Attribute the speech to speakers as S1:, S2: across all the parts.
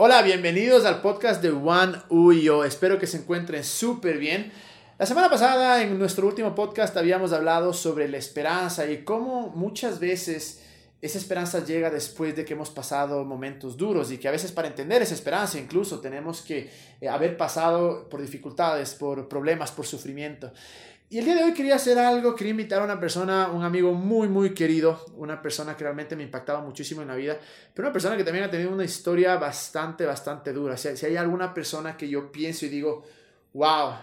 S1: Hola, bienvenidos al podcast de One Uyo. Espero que se encuentren súper bien. La semana pasada, en nuestro último podcast, habíamos hablado sobre la esperanza y cómo muchas veces esa esperanza llega después de que hemos pasado momentos duros y que a veces para entender esa esperanza incluso tenemos que eh, haber pasado por dificultades, por problemas, por sufrimiento. Y el día de hoy quería hacer algo, quería invitar a una persona, un amigo muy, muy querido, una persona que realmente me ha impactado muchísimo en la vida, pero una persona que también ha tenido una historia bastante, bastante dura. Si, si hay alguna persona que yo pienso y digo, wow,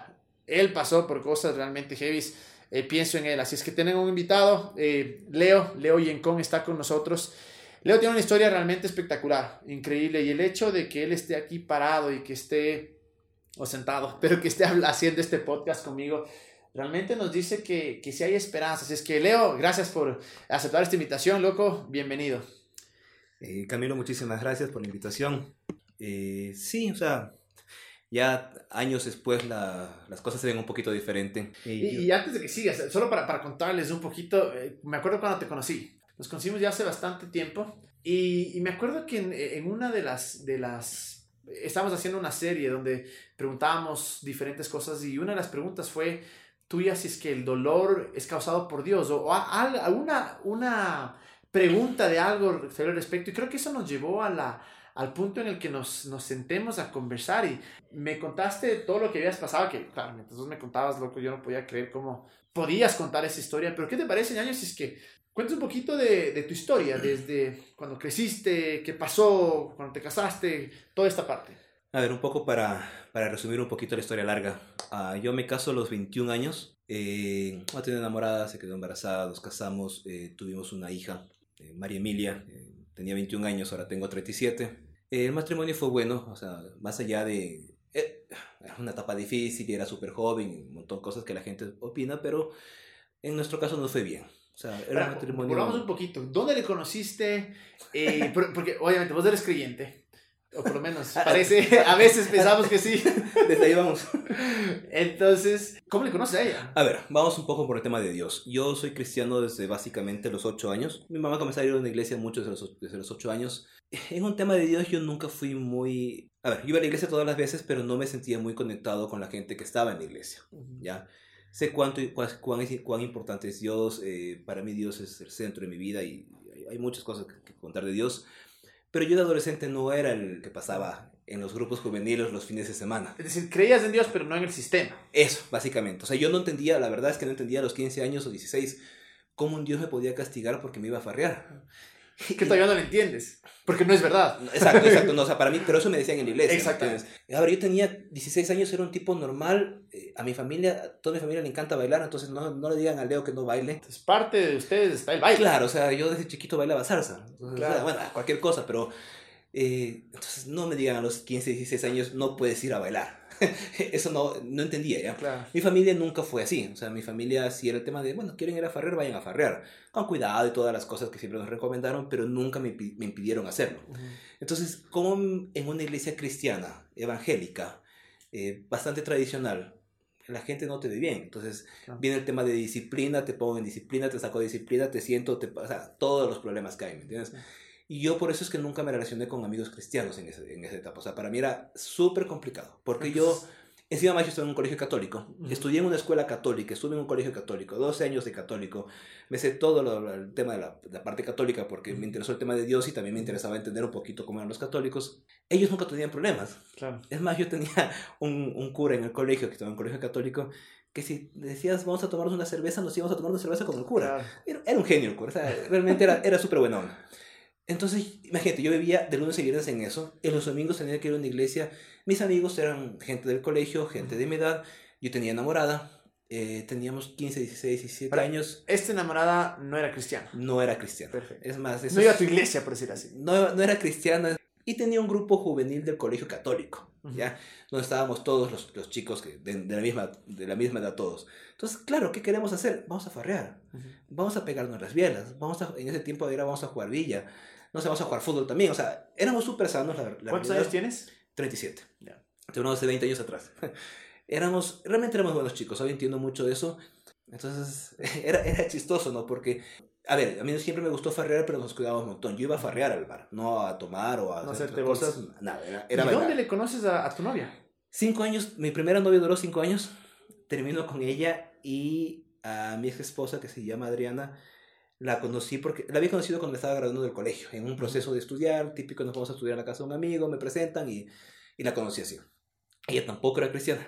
S1: él pasó por cosas realmente heavy, eh, pienso en él. Así es que tenemos un invitado, eh, Leo, Leo Yencón está con nosotros. Leo tiene una historia realmente espectacular, increíble, y el hecho de que él esté aquí parado y que esté, o sentado, pero que esté haciendo este podcast conmigo, realmente nos dice que, que sí hay esperanzas. Es que, Leo, gracias por aceptar esta invitación, loco. Bienvenido.
S2: Eh, Camilo, muchísimas gracias por la invitación. Eh, sí, o sea, ya años después la, las cosas se ven un poquito diferente.
S1: Y, y, antes de que sigas, solo para, para contarles un poquito, eh, me acuerdo cuando te conocí. Nos conocimos ya hace bastante tiempo y, y me acuerdo que en, en, una de las, de las... Estábamos haciendo una serie donde preguntábamos diferentes cosas y una de las preguntas fue tuya si es que el dolor es causado por Dios o, alguna una pregunta de algo al respecto. Y creo que eso nos llevó a la, al punto en el que nos, nos sentemos a conversar y me contaste todo lo que habías pasado, que claro, mientras me contabas, loco, yo no podía creer cómo podías contar esa historia, pero ¿qué te parece, Ñaño, si es que cuentes un poquito de, de, tu historia, desde cuando creciste, qué pasó, cuando te casaste, toda esta parte?
S2: A ver, un poco para, para resumir un poquito la historia larga. Uh, yo me caso a los 21 años, eh, no tenía enamorada, se quedó embarazada, nos casamos, eh, tuvimos una hija, eh, María Emilia, eh, tenía 21 años, ahora tengo 37. el matrimonio fue bueno, o sea, más allá de... Era una etapa difícil era súper joven, un montón de cosas que la gente opina, pero en nuestro caso no fue bien. O sea, era
S1: Para, un matrimonio... Volvamos un poquito. ¿Dónde le conociste? porque obviamente vos eres creyente. O por lo menos parece, a veces pensamos que sí.
S2: Desde ahí vamos.
S1: Entonces, ¿cómo le conoces a ella?
S2: A ver, vamos un poco por el tema de Dios. Yo soy cristiano desde básicamente los 8 años. Mi mamá comenzó a ir a una iglesia mucho desde los, desde los 8 años. En un tema de Dios yo nunca fui muy... A ver, yo iba a la iglesia todas las veces, pero no me sentía muy conectado con la gente que estaba en la iglesia. ¿Ya? Sé cuánto, cuán, cuán, importante es Dios. Eh, para mí Dios es el centro de mi vida y hay muchas cosas que contar de Dios pero yo de adolescente no era el que pasaba en los grupos juveniles los fines de semana.
S1: Es decir, creías en Dios, pero no en el sistema.
S2: Eso, básicamente. O sea, yo no entendía, la verdad es que no entendía a los 15 años o 16 cómo un Dios me podía castigar porque me iba a farrear.
S1: Que todavía no lo entiendes, porque no es verdad.
S2: Exacto, exacto. No, o sea, para mí, pero eso me decían en la iglesia.
S1: Exactamente.
S2: A ver, yo tenía 16 años, era un tipo normal. Eh, a mi familia, a toda mi familia le encanta bailar, entonces no, no le digan a Leo que no baile.
S1: Entonces, parte de ustedes está el baile.
S2: Claro, o sea, yo desde chiquito bailaba salsa. Entonces, claro. o sea, bueno, cualquier cosa, pero eh, entonces no me digan a los 15, 16 años no puedes ir a bailar. Eso no, no entendía ya.
S1: Claro.
S2: Mi familia nunca fue así. O sea, mi familia sí era el tema de, bueno, quieren ir a farrear, vayan a farrear. Con cuidado y todas las cosas que siempre nos recomendaron, pero nunca me, me impidieron hacerlo. Uh -huh. Entonces, como en una iglesia cristiana, evangélica, eh, bastante tradicional, la gente no te ve bien. Entonces, claro. viene el tema de disciplina, te pongo en disciplina, te saco de disciplina, te siento, te, o sea, todos los problemas que hay, ¿me entiendes? Uh -huh. Y yo por eso es que nunca me relacioné con amigos cristianos en, ese, en esa etapa. O sea, para mí era súper complicado. Porque yo, encima más yo estuve en un colegio católico. Uh -huh. Estudié en una escuela católica, estuve en un colegio católico, 12 años de católico. Me sé todo lo, el tema de la, la, parte católica porque me interesó el tema de Dios y también me interesaba entender un poquito cómo eran los católicos. Ellos nunca tenían problemas.
S1: Claro.
S2: Es más, yo tenía un, un cura en el colegio, que estaba en un colegio católico, que si decías vamos a tomarnos una cerveza, nos íbamos a tomar una cerveza con el cura. Claro. Era, era, un genio el cura, o sea, realmente era, era súper bueno. Entonces, imagínate, yo vivía de lunes a viernes en eso. En los domingos tenía que ir a una iglesia. Mis amigos eran gente del colegio, gente de mi edad. Yo tenía enamorada. Eh, teníamos 15, 16, 17
S1: Para,
S2: años.
S1: Esta enamorada no era cristiana.
S2: No era cristiana.
S1: Perfecto.
S2: Es más,
S1: no iba a tu iglesia, por decir así.
S2: No, no era cristiana. Y tenía un grupo juvenil del colegio católico, uh -huh. ¿ya? Donde estábamos todos los, los chicos que de, de, la misma, de la misma edad todos. Entonces, claro, ¿qué queremos hacer? Vamos a farrear. Uh -huh. Vamos a pegarnos las bielas. Vamos a, en ese tiempo era vamos a jugar villa no sé, vamos a jugar fútbol también. O sea, éramos súper sanos. La,
S1: la ¿Cuántos realidad. años tienes?
S2: 37. Ya. Tengo de 20 años atrás. éramos, realmente éramos buenos chicos. Hoy entiendo mucho de eso. Entonces, era, era chistoso, ¿no? Porque a ver, a mí siempre me gustó farrear, pero nos cuidábamos un montón. Yo iba a farrear al bar, no a tomar o a
S1: No
S2: hacer
S1: hacerte
S2: otras cosas. Nada, era, era
S1: ¿Y
S2: bailar.
S1: dónde le conoces a, a tu novia?
S2: Cinco años, mi primera novia duró cinco años. Termino con ella y a mi ex esposa, que se llama Adriana, la conocí porque la había conocido cuando me estaba graduando del colegio, en un proceso de estudiar, típico, nos vamos a estudiar a la casa de un amigo, me presentan y, y la conocí así. Ella tampoco era cristiana,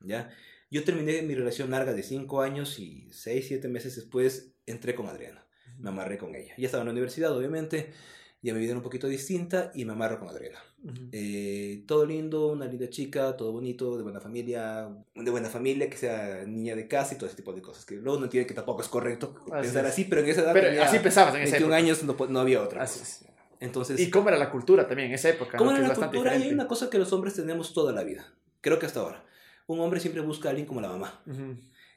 S2: ¿ya? Yo terminé mi relación larga de cinco años y seis, siete meses después entré con Adriana, me amarré con ella. Ya estaba en la universidad, obviamente, ya mi vida era un poquito distinta y me amarro con Adriana. Eh, todo lindo, una linda chica, todo bonito, de buena familia, de buena familia, que sea niña de casa y todo ese tipo de cosas. Que luego no entiende que tampoco es correcto
S1: Así
S2: pensar
S1: es.
S2: así, pero en esa edad
S1: Pero
S2: tenía
S1: así pensabas en esa
S2: 21
S1: época.
S2: años, no, había otra.
S1: Así
S2: cosa.
S1: es.
S2: Entonces,
S1: ¿Y cómo era la cultura también en esa época?
S2: ¿cómo
S1: no?
S2: era la cultura? Y hay una cosa que los hombres tenemos toda la vida, creo que hasta ahora. Un hombre siempre busca a alguien como la mamá.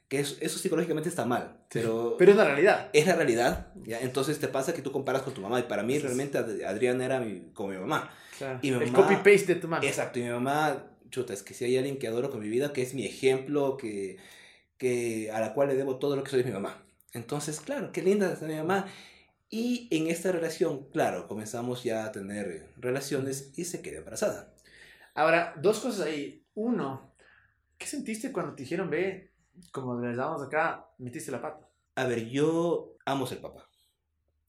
S2: Que eso, eso psicológicamente está mal, pero,
S1: Pero es una realidad.
S2: es la realidad. ¿ya? Entonces te pasa que tú comparas con tu mamá y para mí realmente Ad- Adriana era mi- como mi mamá.
S1: Claro.
S2: Y mi
S1: el
S2: mamá-
S1: copy-paste de tu mano.
S2: Exacto, y mi mamá, chuta, es que si hay alguien que adoro con mi vida, que es mi ejemplo, que, que a la cual le debo todo lo que soy es mi mamá. Entonces, claro, qué linda está mi mamá. Y en esta relación, claro, comenzamos ya a tener relaciones y se quedó embarazada.
S1: Ahora, dos cosas ahí. Uno, ¿qué sentiste cuando te dijeron, ve, como les damos acá, metiste la pata?
S2: A ver, yo amo ser papá.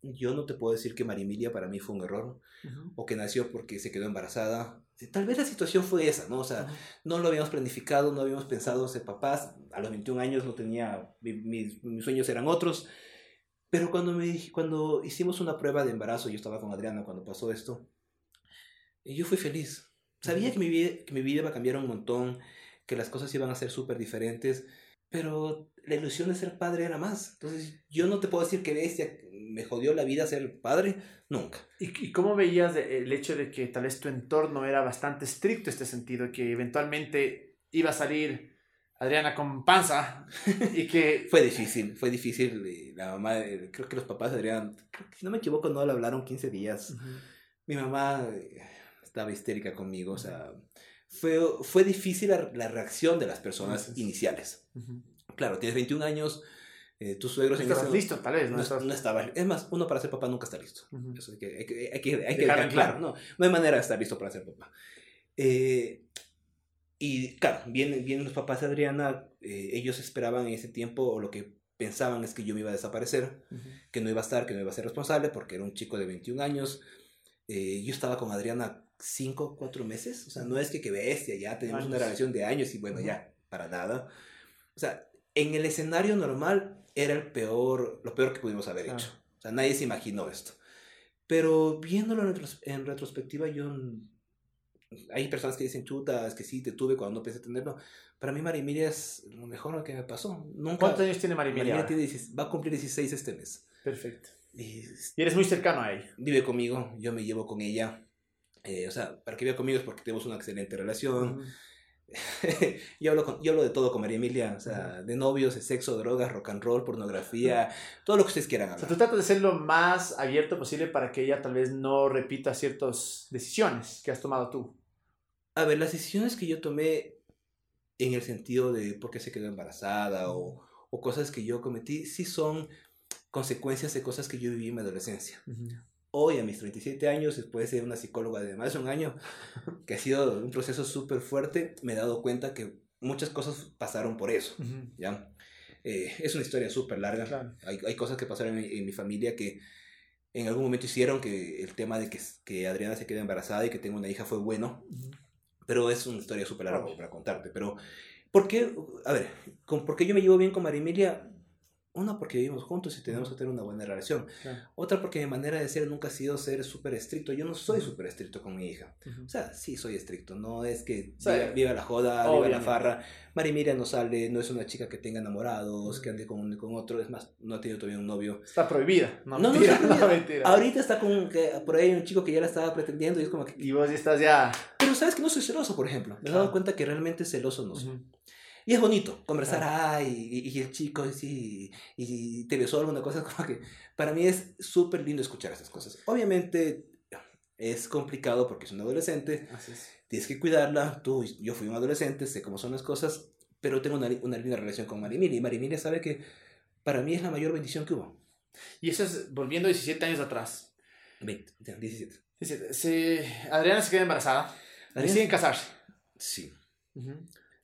S2: Yo no te puedo decir que Marimilia para mí fue un error o que nació porque se quedó embarazada. Tal vez la situación fue esa, ¿no? O sea,
S1: Ujú.
S2: no lo habíamos planificado, no habíamos pensado ser papás. A los 21 años no tenía, mi- mis, mis sueños eran otros. Pero cuando, me, cuando hicimos una prueba de embarazo, yo estaba con Adriana cuando pasó esto, y yo fui feliz. Sabía que mi, vida, que mi vida iba a cambiar un montón, que las cosas iban a ser súper diferentes, pero la ilusión de ser padre era más. Entonces, yo no te puedo decir que bestia, me jodió la vida ser padre, nunca.
S1: ¿Y, y cómo veías el hecho de que tal vez tu entorno era bastante estricto en este sentido, que eventualmente iba a salir Adriana con panza y que...
S2: Fue difícil, fue difícil. La mamá, creo que los papás de creo que si no me equivoco, no le hablaron 15 días.
S1: Ujú.
S2: Mi mamá eh, estaba histérica conmigo, o sea, fue, fue difícil la, la reacción de las personas iniciales. Claro, tienes 21 años, eh, tus suegros
S1: No
S2: en
S1: estabas listo, tal vez, ¿no?
S2: No, estaba. Es más, uno para ser papá nunca está listo. Eso hay que, hay que, hay que, hay que
S1: Dejarlo
S2: dejar
S1: claro.
S2: No, no hay manera de estar listo para ser papá. Eh, y claro, vienen, vienen los papás de Adriana, eh, ellos esperaban en ese tiempo, o lo que pensaban es que yo me iba a desaparecer, que no iba a estar, que no iba a ser responsable, porque era un chico de 21 años. Eh, yo estaba con Adriana 5, 4 meses, o sea, no es que que bestia, ya tenemos una
S1: Años.
S2: relación de años y bueno, ya, para nada. O sea, en el escenario normal era el peor, lo peor que pudimos haber
S1: Claro.
S2: hecho. O sea, nadie se imaginó esto. Pero viéndolo en, retros- en retrospectiva, yo... Hay personas que dicen, chuta, es que sí, te tuve cuando no pensé tenerlo. Para mí, Marimilia es lo mejor que me pasó. Nunca...
S1: ¿Cuántos años tiene Marimilia?
S2: Marimilia tiene 16 va a cumplir 16 este mes.
S1: Perfecto.
S2: Y
S1: Y eres muy cercano a ella.
S2: vive conmigo, yo me llevo con ella. Eh, o sea, para que viva conmigo es porque tenemos una excelente relación. Yo, hablo con- yo hablo de todo con María Emilia, o sea, de novios, de sexo, drogas, rock and roll, pornografía, todo lo que ustedes quieran
S1: O sea,
S2: hablar.
S1: tú tratas de ser lo más abierto posible para que ella tal vez no repita ciertas decisiones que has tomado tú.
S2: A ver, las decisiones que yo tomé en el sentido de por qué se quedó embarazada o, o cosas que yo cometí, sí son consecuencias de cosas que yo viví en mi adolescencia. Hoy, a mis 37 años, después de ser una psicóloga de más de un año, que ha sido un proceso súper fuerte, me he dado cuenta que muchas cosas pasaron por eso,
S1: Ujú.
S2: ¿ya? Eh, es una historia súper larga.
S1: Claro.
S2: Hay, hay cosas que pasaron en mi, en mi familia que en algún momento hicieron que el tema de que, que Adriana se quede embarazada y que tenga una hija fue bueno,
S1: Ujú.
S2: pero es una historia súper larga para contarte. Pero, ¿por qué? A ver, con- ¿por qué yo me llevo bien con María Emilia? Una, porque vivimos juntos y tenemos que tener una buena relación.
S1: Claro.
S2: Otra, porque mi manera de ser nunca ha sido ser súper estricto. Yo no soy súper estricto con mi hija.
S1: Ujú.
S2: O sea, sí soy estricto. No es que
S1: O sea,
S2: viva, viva la joda, viva la
S1: obviamente.
S2: farra. María Emilia no sale, no es una chica que tenga enamorados, que ande con, con otro. Es más, no ha tenido todavía un novio.
S1: Está prohibida. No,
S2: No, no
S1: mentira,
S2: está prohibida.
S1: no, mentira.
S2: Ahorita está con, que por ahí un chico que ya la estaba pretendiendo y es como que...
S1: Y vos ya estás ya...
S2: Pero sabes que no soy celoso, por ejemplo. Me he dado cuenta que realmente celoso no soy.
S1: Ujú.
S2: Y es bonito conversar, ay, y, y el chico, sí, y te besó alguna cosa, como que para mí es súper lindo escuchar esas cosas. Obviamente es complicado porque es un adolescente, tienes que cuidarla, tú, yo fui un adolescente, sé cómo son las cosas, pero tengo una, una linda relación con Marimilia, y Marimilia sabe que para mí es la mayor bendición que hubo.
S1: Y eso es volviendo 17 años atrás.
S2: 20, ya, 17.
S1: Dice, se- Adriana se queda embarazada.
S2: Adriana-
S1: Deciden casarse.
S2: Sí.
S1: Ujú.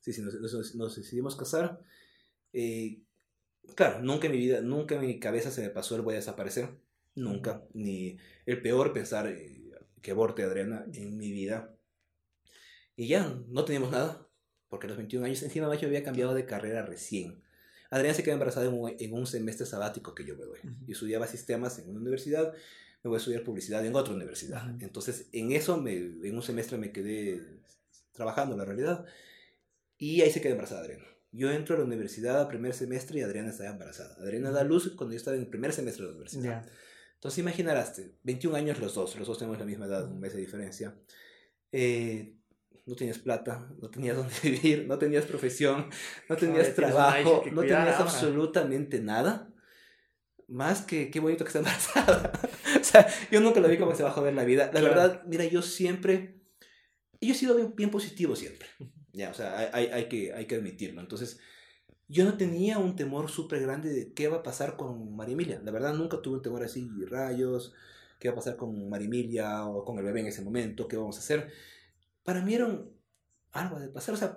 S2: Sí, sí, nos, nos- nos decidimos casar. Eh, claro, nunca en mi vida, nunca en mi cabeza se me pasó el voy a desaparecer. Nunca. Ni el peor pensar eh, que aborte Adriana en mi vida. Y ya, no teníamos nada. Porque a los 21 años, encima yo había cambiado de carrera recién. Adriana se queda embarazada en un, en un semestre sabático que yo me doy.
S1: Ujú.
S2: Yo estudiaba sistemas en una universidad, me voy a estudiar publicidad en otra universidad.
S1: Ujú.
S2: Entonces, en eso, me, en un semestre me quedé trabajando, la realidad. Y ahí se queda embarazada Adriana. Yo entro a la universidad al primer semestre y Adriana estaba embarazada. Adriana da luz cuando yo estaba en el primer semestre de la universidad.
S1: Ya.
S2: Entonces imaginarás, 21 años los dos, los dos tenemos la misma edad, un mes de diferencia. Eh, no tenías plata, no tenías dónde vivir, no tenías profesión, no tenías trabajo, no tenías absolutamente nada. Más que qué bonito que está embarazada. o sea, yo nunca lo vi como se va a joder la vida. La
S1: Claro.
S2: verdad, mira, yo siempre, yo he sido bien, bien positivo siempre. Ya, o sea, hay, hay, que, hay que admitirlo. Entonces, yo no tenía un temor súper grande de qué va a pasar con María Emilia. La verdad, nunca tuve un temor así, rayos, qué va a pasar con María Emilia o con el bebé en ese momento, qué vamos a hacer. Para mí era un- algo de pasar, o sea,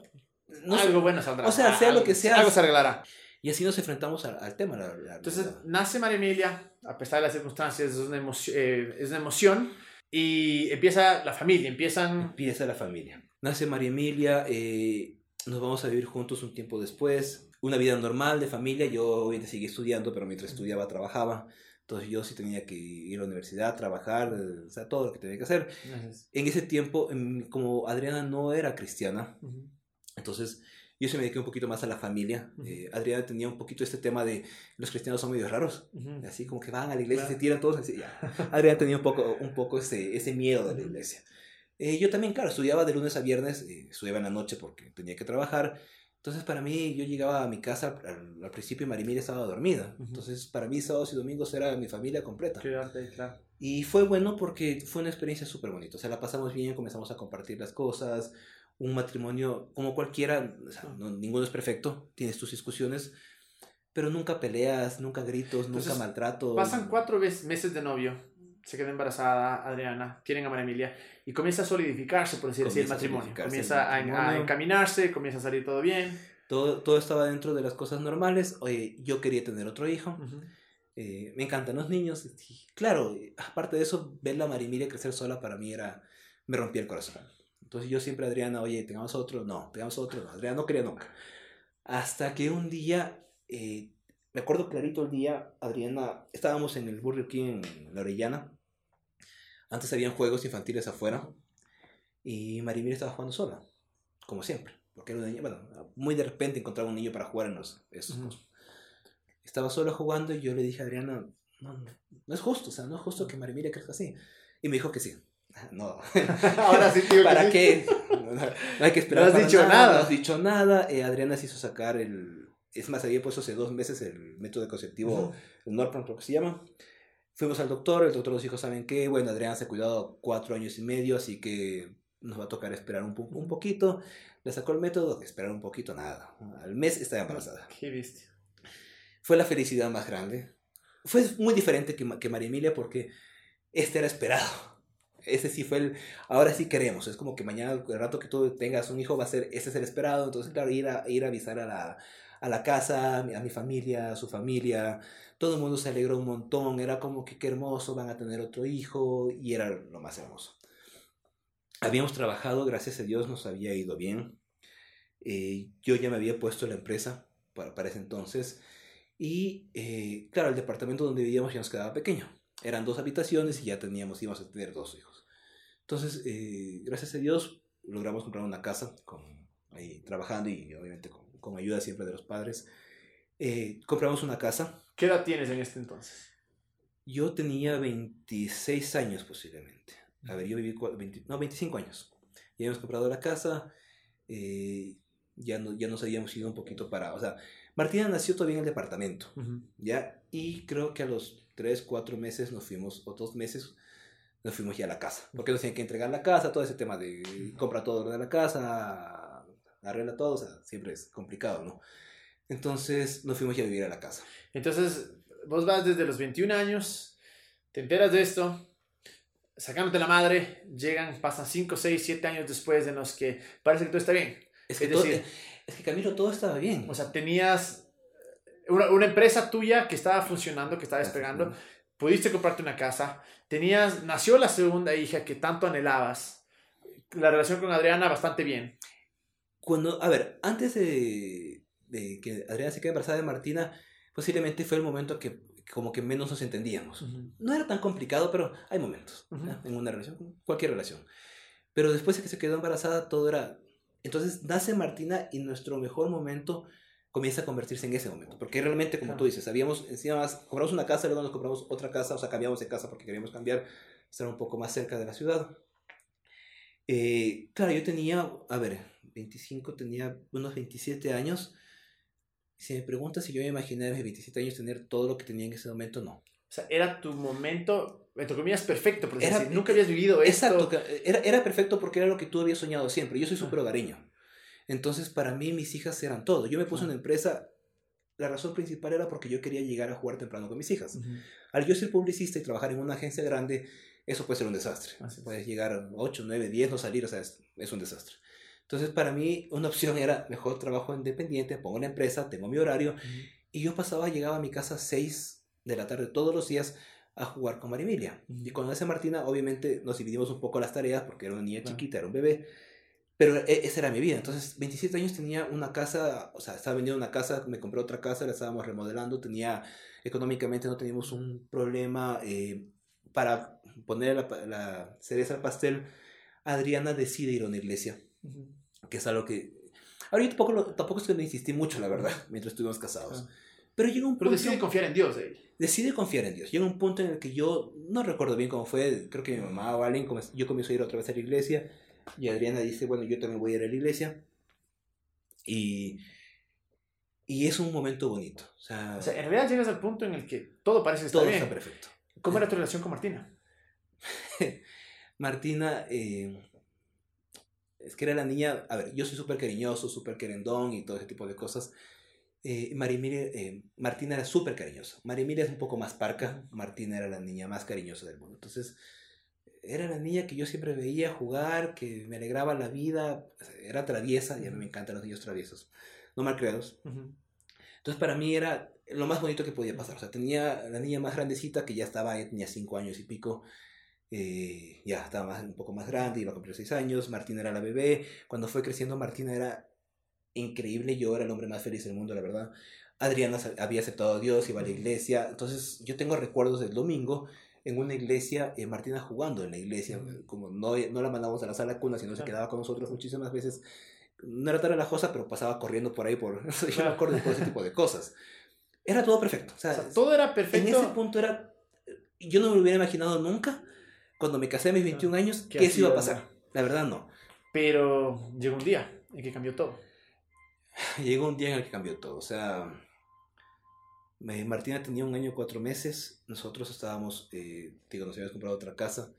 S2: no sé.
S1: algo bueno saldrá.
S2: o sea, sea lo que sea.
S1: Algo se arreglará.
S2: Y así nos enfrentamos al, al tema. la- la-
S1: Entonces,
S2: la-
S1: nace María Emilia, a pesar de las circunstancias, es una, emoción, es una emoción. Y empieza la familia, empiezan...
S2: empieza la familia. Nace María Emilia, eh, nos vamos a vivir juntos un tiempo después. Una vida normal de familia. Yo obviamente seguí estudiando, pero mientras estudiaba trabajaba. Entonces yo sí tenía que ir a la universidad, trabajar, eh, o sea, todo lo que tenía que hacer. En ese tiempo, em, como Adriana no era cristiana, entonces yo se me dediqué un poquito más a la familia. Eh, Adriana tenía un poquito este tema de los cristianos son medio raros. Así como que van a la iglesia y
S1: Claro.
S2: se tiran todos así. Ya. Adrián tenía un poco, un poco ese, ese miedo de la iglesia. Eh, yo también, claro, estudiaba de lunes a viernes, eh, estudiaba en la noche porque tenía que trabajar. Entonces, para mí, yo llegaba a mi casa al, al principio Marimir estaba dormida. Entonces, para mí, sábados y domingos era mi familia completa.
S1: Quédate, claro.
S2: Y fue bueno porque fue una experiencia súper bonita. O sea, la pasamos bien, comenzamos a compartir las cosas. Un matrimonio como cualquiera, o sea, no- ninguno es perfecto, tienes tus discusiones, pero nunca peleas, nunca gritos,
S1: Entonces,
S2: nunca maltrato.
S1: Pasan cuatro ves- meses de novio, se queda embarazada Adriana, tienen a María Emilia y comienza a solidificarse, por decir así, el
S2: a
S1: matrimonio. Comienza
S2: el
S1: a, a
S2: matrimonio.
S1: encaminarse, comienza a salir todo bien.
S2: Todo, todo estaba dentro de las cosas normales. Oye, yo quería tener otro hijo.
S1: Ujú.
S2: eh, me encantan los niños. y claro, aparte de eso, ver a Marimilia crecer sola para mí era. me rompía el corazón. Entonces yo siempre, Adriana, oye, tengamos otro. No, tengamos otro. No, Adriana no quería nunca. Hasta que un día, eh, me acuerdo clarito el día, Adriana, estábamos en el Burger King en la Orellana. Antes habían juegos infantiles afuera. Y Marimir estaba jugando sola, como siempre. Porque era una niña, bueno, muy de repente encontraba un niño para jugar en los, esos
S1: Ujú.
S2: cosas. Estaba sola jugando y yo le dije a Adriana, no, no, no es justo, o sea, no es justo que Marimir crezca así. Y me dijo que sí. Ah, No,
S1: Ahora sí, tío.
S2: ¿para qué? No, no hay que esperar.
S1: No has
S2: para
S1: dicho nada.
S2: No has dicho nada. Eh, Adriana se hizo sacar el. Es más, había puesto hace dos meses el método conceptivo
S1: Ujú.
S2: el Norplan, creo que se llama. Fuimos al doctor, el doctor nos dijo, ¿saben qué? Bueno, Adriana se ha cuidado cuatro años y medio, así que nos va a tocar esperar un, un poquito. Le sacó el método, esperar un poquito, nada. Al mes estaba embarazada.
S1: Qué bestia.
S2: Fue la felicidad más grande. Fue muy diferente que, que María Emilia porque este era esperado. Ese sí fue el, ahora sí queremos. Es como que mañana, el rato que tú tengas un hijo, va a ser, ese es el esperado. Entonces, claro, ir a, ir a avisar a la, a la casa, a mi, familia, a su familia. Todo el mundo se alegró un montón. Era como que qué hermoso, van a tener otro hijo. Y era lo más hermoso. Habíamos trabajado, gracias a Dios nos había ido bien. Eh, yo ya me había puesto la empresa para, para ese entonces. Y eh, claro, el departamento donde vivíamos ya nos quedaba pequeño. Eran dos habitaciones y ya teníamos, íbamos a tener dos hijos. Entonces, eh, gracias a Dios, logramos comprar una casa con, ahí trabajando y obviamente con, con ayuda siempre de los padres. Eh, compramos una casa.
S1: ¿Qué edad tienes en este entonces?
S2: Yo tenía 26 años posiblemente. A ver, yo viví, cua- 20 no, 25 años. Ya habíamos comprado la casa. eh, ya, no, ya nos habíamos ido un poquito para... O sea, Martina nació todavía en el departamento. ¿ya? Y creo que a los 3, 4 meses nos fuimos, o dos meses, nos fuimos ya a la casa. Porque nos tenían que entregar la casa, todo ese tema de compra todo lo de la casa, arregla todo, o sea, siempre es complicado, ¿no? Entonces nos fuimos ya a vivir a la casa.
S1: Entonces, vos vas desde los 21 años, te enteras de esto, sacándote la madre, llegan, pasan 5, 6, 7 años después de los que parece que todo está bien.
S2: Es que, decir, es que Camilo, todo estaba bien.
S1: O sea, tenías una, una, empresa tuya que estaba funcionando, que estaba despegando, pudiste comprarte una casa, tenías, nació la segunda hija que tanto anhelabas, la relación con Adriana bastante bien.
S2: Cuando, a ver, antes de, de que Adriana se quede embarazada de Martina, posiblemente fue el momento que como que menos nos entendíamos. No era tan complicado, pero hay momentos en una relación, cualquier relación. Pero después de que se quedó embarazada, todo era... Entonces nace Martina y nuestro mejor momento comienza a convertirse en ese momento. Porque realmente, como tú dices, habíamos, encima más, compramos una casa, luego nos compramos otra casa, o sea, cambiamos de casa porque queríamos cambiar, estar un poco más cerca de la ciudad. Eh, claro, yo tenía, a ver, 25, tenía unos 27 años. Si me preguntas si yo me imaginé a mis 27 años tener todo lo que tenía en ese momento, no.
S1: O sea, era tu momento, entre comillas, perfecto, porque era, nunca habías vivido
S2: exacto, esto. Era, era perfecto porque era lo que tú habías soñado siempre. Yo soy súper hogareño. Entonces, para mí, mis hijas eran todo. Yo me puse una empresa, la razón principal era porque yo quería llegar a jugar temprano con mis hijas. Al yo ser publicista y trabajar en una agencia grande, eso puede ser un desastre. Puedes llegar a 8, 9, 10, no salir, o sea, es, es, un desastre. Entonces, para mí, una opción era mejor trabajo independiente, pongo una empresa, tengo mi horario, y yo pasaba, llegaba a mi casa a 6 de la tarde todos los días a jugar con Marimilia. Y cuando nace Martina, obviamente nos dividimos un poco las tareas porque era una niña chiquita, era un bebé. Pero e, esa era mi vida. Entonces, 27 años tenía una casa, o sea, estaba vendiendo una casa, me compré otra casa, la estábamos remodelando, tenía, económicamente no teníamos un problema eh, para poner la, la, cereza al pastel. Adriana decide ir a una iglesia, que es algo que... Ahora yo tampoco, tampoco es que no insistí mucho, la verdad, mientras estuvimos casados. Pero llega un
S1: punto... Pero decide confiar en Dios. Eh.
S2: Decide confiar en Dios. Llega un punto en el que yo, no recuerdo bien cómo fue, creo que mi mamá o alguien, yo comienzo a ir otra vez a la iglesia y Adriana dice, bueno, yo también voy a ir a la iglesia. Y, y es un momento bonito. O sea,
S1: o sea, en realidad llegas al punto en el que todo parece estar
S2: todo
S1: bien.
S2: está perfecto.
S1: ¿Cómo era tu relación con Martina?
S2: Martina, eh, es que era la niña, a ver, yo soy súper cariñoso, súper querendón y todo ese tipo de cosas. Eh, eh, Martina era súper cariñosa. Marimilia es un poco más parca, Martina era la niña más cariñosa del mundo. Entonces, era la niña que yo siempre veía jugar, que me alegraba la vida, era traviesa, y a mí me encantan los niños traviesos, no malcriados. Entonces para mí era lo más bonito que podía pasar. O sea, tenía la niña más grandecita que ya estaba, tenía cinco años y pico, eh, ya estaba más, un poco más grande, iba a cumplir seis años, Martina era la bebé. Cuando fue creciendo, Martina era increíble, yo era el hombre más feliz del mundo, la verdad. Adriana había aceptado a Dios, iba a la iglesia. Entonces yo tengo recuerdos del domingo en una iglesia, eh, Martina jugando en la iglesia, como no, no la mandamos a la sala cuna, sino se quedaba con nosotros muchísimas veces. No era tan relajosa, pero pasaba corriendo por ahí por, yo me acuerdo de todo ese tipo de cosas. Era todo perfecto. O sea,
S1: todo era perfecto.
S2: En ese punto era, yo no me lo hubiera imaginado nunca, cuando me casé a mis 21 años, que eso iba a pasar. La verdad no.
S1: Pero llegó un día en que cambió todo.
S2: Llegó un día en el que cambió todo. O sea, Martina tenía un año y cuatro meses, nosotros estábamos, eh, digo, nos habíamos comprado otra casa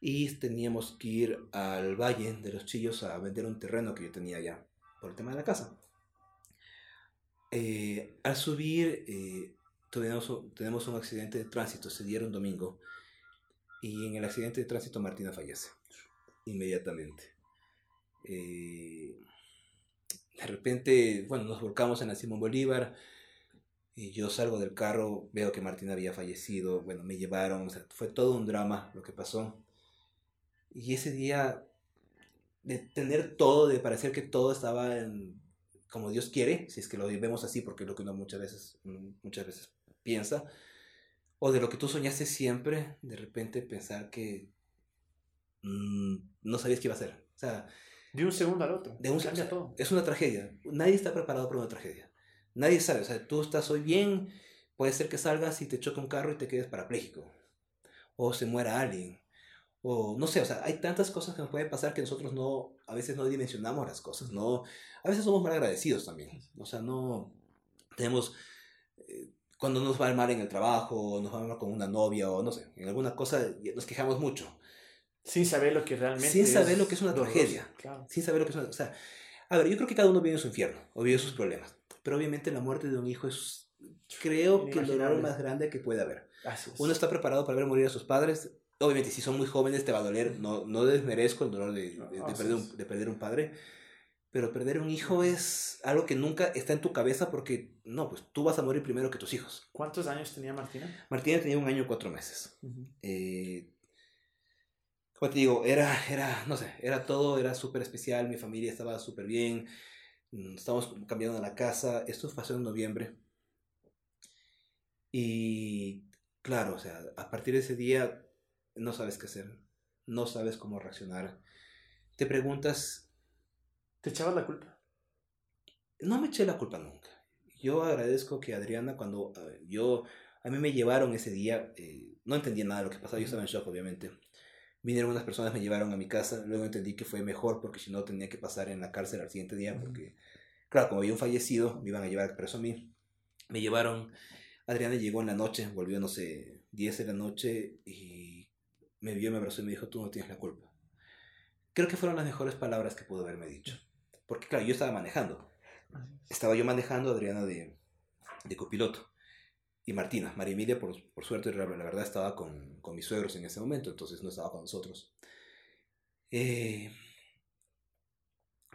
S2: y teníamos que ir al Valle de los Chillos a vender un terreno que yo tenía allá por el tema de la casa. Eh, al subir, eh, tuvimos, tenemos un accidente de tránsito, se dieron domingo y en el accidente de tránsito Martina fallece inmediatamente. de repente, bueno, nos volcamos en la Simón Bolívar y yo salgo del carro, veo que Martín había fallecido, bueno, me llevaron, fue todo un drama lo que pasó. Y ese día, de tener todo, de parecer que todo estaba en, como Dios quiere, si es que lo vemos así, porque es lo que uno muchas veces, muchas veces piensa, o de lo que tú soñaste siempre, de repente pensar que mm, no sabías qué iba a ser. O sea,
S1: de un segundo al otro.
S2: De un, Cambia todo. Es una tragedia. Nadie está preparado para una tragedia. Nadie sabe, o sea, tú estás hoy bien, puede ser que salgas y te choque un carro y te quedes parapléjico. O se muera alguien. O no sé, o sea, hay tantas cosas que nos pueden pasar que nosotros no, a veces no dimensionamos las cosas, ¿no? A veces somos mal agradecidos también. O sea, no tenemos, cuando nos va mal en el trabajo, o nos va mal con una novia, o no sé, en alguna cosa nos quejamos mucho.
S1: Sin saber lo que realmente
S2: Sin saber lo que es una tragedia. Sin saber lo que es una... O sea, a ver, yo creo que cada uno vive su infierno, o vive sus problemas. Pero obviamente la muerte de un hijo es creo que el dolor más grande que puede haber. Uno está preparado para ver morir a sus padres. Obviamente, si son muy jóvenes, te va a doler. No, no desmerezco el dolor de, perder un, de perder un padre. Pero perder un hijo es algo que nunca está en tu cabeza porque, no, pues tú vas a morir primero que tus hijos.
S1: ¿Cuántos años tenía Martina?
S2: Martina tenía un año y cuatro meses. eh, como te digo, era, era, no sé, era todo, era súper especial, mi familia estaba súper bien, mm, estábamos cambiando la casa, esto pasó en noviembre. Y claro, o sea, a partir de ese día no sabes qué hacer, no sabes cómo reaccionar. Te preguntas...
S1: ¿Te echabas la culpa?
S2: No me eché la culpa nunca. Yo agradezco que Adriana, cuando yo, a mí me llevaron ese día, eh, no entendía nada de lo que pasaba, yo estaba en shock, obviamente. Vinieron unas personas, me llevaron a mi casa, luego entendí que fue mejor porque si no tenía que pasar en la cárcel al siguiente día, porque, claro, como había un fallecido, me iban a llevar preso a mí. Me llevaron, Adriana llegó en la noche, volvió, no sé, 10 de la noche y me vio, me abrazó y me dijo, tú no tienes la culpa. Creo que fueron las mejores palabras que pudo haberme dicho. Porque, claro, yo estaba manejando. Estaba yo manejando, Adriana de, de copiloto y Martina. María Emilia, por, por suerte, la verdad estaba con, con, mis suegros en ese momento, entonces no estaba con nosotros. Eh,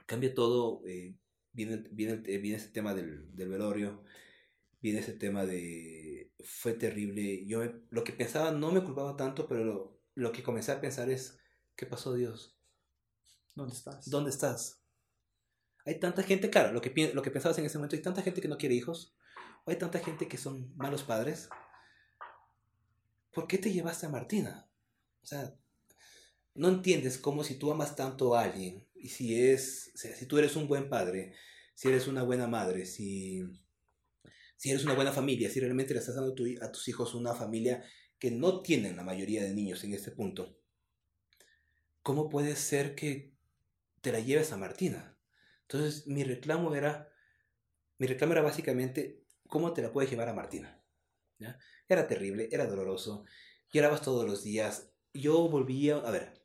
S2: cambia todo, eh, viene, viene, viene ese tema del, del, velorio, viene ese tema de... Fue terrible. Yo lo que pensaba no me culpaba tanto, pero lo, lo que comencé a pensar es, ¿qué pasó Dios?
S1: ¿Dónde estás?
S2: ¿Dónde estás? Hay tanta gente, claro, lo que, lo que pensabas en ese momento, hay tanta gente que no quiere hijos, hay tanta gente que son malos padres. ¿Por qué te llevaste a Martina? O sea, no entiendes cómo si tú amas tanto a alguien y si es, o si tú eres un buen padre, si eres una buena madre, si, si eres una buena familia, si realmente le estás dando a tus hijos una familia que no tienen la mayoría de niños en este punto, ¿cómo puede ser que te la lleves a Martina? Entonces mi reclamo era, mi reclamo era básicamente, ¿cómo te la puedes llevar a Martina? ¿Ya? Era terrible, era doloroso, llorabas todos los días. Yo volvía, a ver,